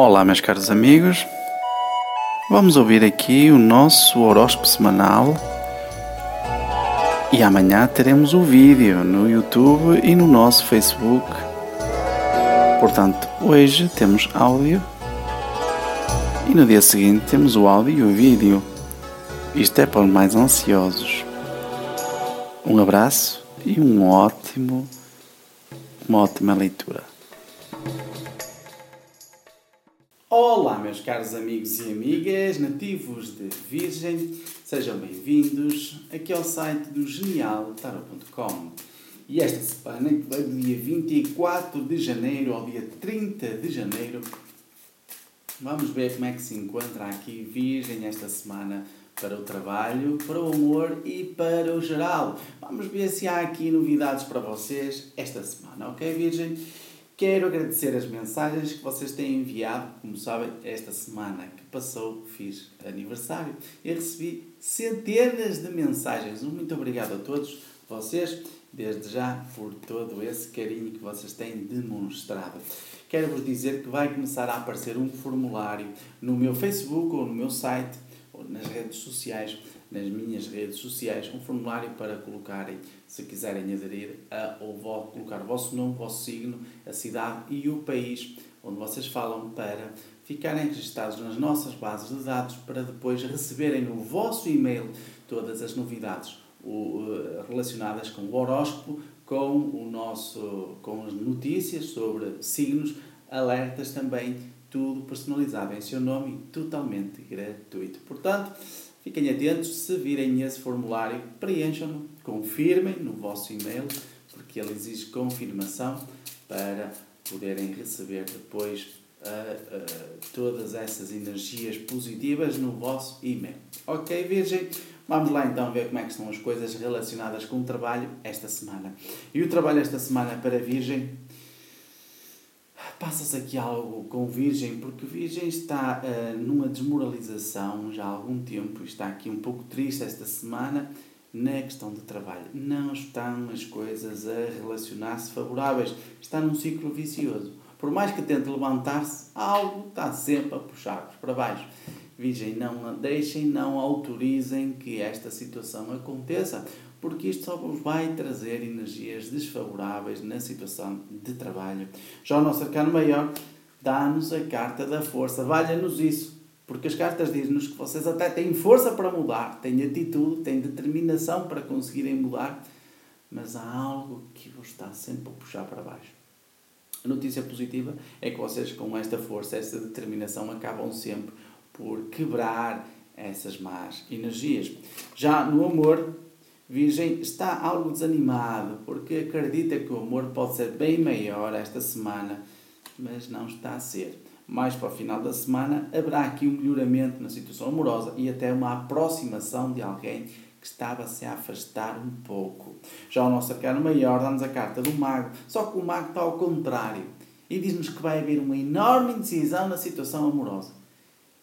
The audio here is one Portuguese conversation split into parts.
Olá, meus caros amigos. Vamos ouvir aqui o nosso horóscopo semanal. E amanhã teremos o vídeo no YouTube e no nosso Facebook. Portanto, hoje temos áudio e no dia seguinte temos o áudio e o vídeo. Isto é para os mais ansiosos. Um abraço e um ótimo, uma ótima leitura. Olá, meus caros amigos e amigas, nativos de Virgem, sejam bem-vindos aqui ao site do genialtarot.com. E esta semana, que vai do dia 24 de janeiro ao dia 30 de janeiro, vamos ver como é que se encontra aqui Virgem esta semana para o trabalho, para o amor e para o geral. Vamos ver se há aqui novidades para vocês esta semana, ok, Virgem? Quero agradecer as mensagens que vocês têm enviado, como sabem, esta semana que passou fiz aniversário e recebi centenas de mensagens. Um muito obrigado a todos vocês, desde já, por todo esse carinho que vocês têm demonstrado. Quero vos dizer que vai começar a aparecer um formulário no meu Facebook ou no meu site nas redes sociais nas minhas redes sociais um formulário para colocarem, se quiserem aderir, a, ou colocar o vosso nome, o vosso signo, a cidade e o país onde vocês falam para ficarem registados nas nossas bases de dados para depois receberem no vosso e-mail todas as novidades relacionadas com o horóscopo, com o nosso com as notícias sobre signos, alertas também, tudo personalizado em seu nome, totalmente gratuito. Portanto, Fiquem atentos, se virem esse formulário, preencham-no, confirmem no vosso e-mail, porque ele exige confirmação para poderem receber depois uh, uh, todas essas energias positivas no vosso e-mail. Ok, Virgem? Vamos lá então ver como é que estão as coisas relacionadas com o trabalho esta semana. E o trabalho esta semana para Virgem passa-se aqui algo com Virgem, porque Virgem está uh, numa desmoralização já há algum tempo, está aqui um pouco triste esta semana na questão do trabalho. Não estão as coisas a relacionar-se favoráveis, está num ciclo vicioso. Por mais que tente levantar-se, algo está sempre a puxar-vos para baixo. Virgem, não deixem, não autorizem que esta situação aconteça porque isto só vos vai trazer energias desfavoráveis na situação de trabalho. Já o nosso arcano maior dá-nos a carta da força, valha-nos isso, porque as cartas dizem-nos que vocês até têm força para mudar, têm atitude, têm determinação para conseguirem mudar, mas há algo que vos está sempre a puxar para baixo. A notícia positiva é que vocês, com esta força, essa determinação, acabam sempre por quebrar essas más energias. Já no amor, Virgem está algo desanimado porque acredita que o amor pode ser bem maior esta semana, mas não está a ser. Mais para o final da semana haverá aqui um melhoramento na situação amorosa e até uma aproximação de alguém que estava -se a afastar um pouco. Já o nosso arcano maior dá-nos a carta do mago, só que o mago está ao contrário e diz-nos que vai haver uma enorme indecisão na situação amorosa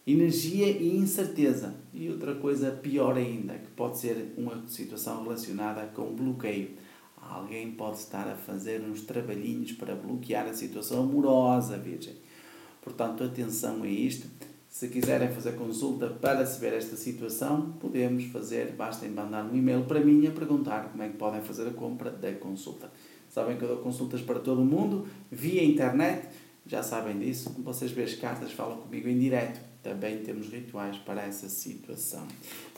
energia e incerteza. E outra coisa pior ainda, que pode ser uma situação relacionada com bloqueio. Alguém pode estar a fazer uns trabalhinhos para bloquear a situação amorosa, Virgem. Portanto, atenção a isto. Se quiserem fazer consulta para saber esta situação, podemos fazer, basta mandar um e-mail para mim a perguntar como é que podem fazer a compra da consulta. Sabem que eu dou consultas para todo o mundo, via internet, já sabem disso. Vocês veem as cartas, falam comigo em direto também temos rituais para essa situação.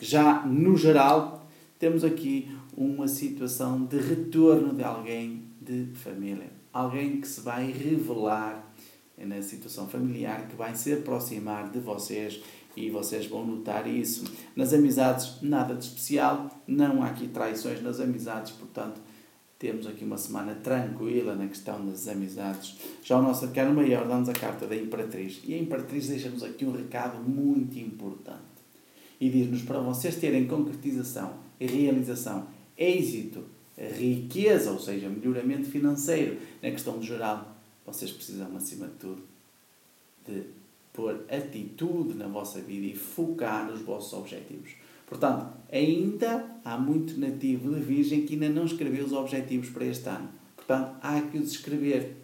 Já no geral, temos aqui uma situação de retorno de alguém de família. Alguém que se vai revelar na situação familiar, que vai se aproximar de vocês e vocês vão notar isso. Nas amizades, nada de especial, não há aqui traições nas amizades, portanto, temos aqui uma semana tranquila na questão das amizades. Já o nosso arcano maior dá-nos a carta da Imperatriz. E a Imperatriz deixa-nos aqui um recado muito importante. E diz-nos para vocês terem concretização, realização, êxito, riqueza, ou seja, melhoramento financeiro na questão geral, vocês precisam, acima de tudo, de pôr atitude na vossa vida e focar nos vossos objetivos. Portanto, ainda há muito nativo de Virgem que ainda não escreveu os objetivos para este ano. Portanto, há que os escrever.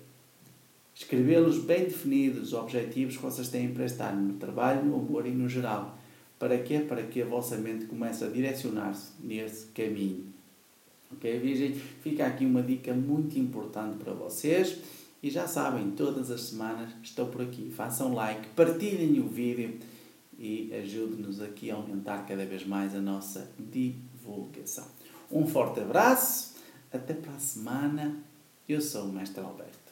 Escrevê-los bem definidos, os objetivos que vocês têm para este ano, no trabalho, no amor e no geral. Para quê? Para que a vossa mente comece a direcionar-se nesse caminho. Ok, Virgem? Fica aqui uma dica muito importante para vocês. E já sabem, todas as semanas estou por aqui. Façam like, partilhem o vídeo e ajude-nos aqui a aumentar cada vez mais a nossa divulgação. Um forte abraço, até para a semana. Eu sou o Mestre Alberto.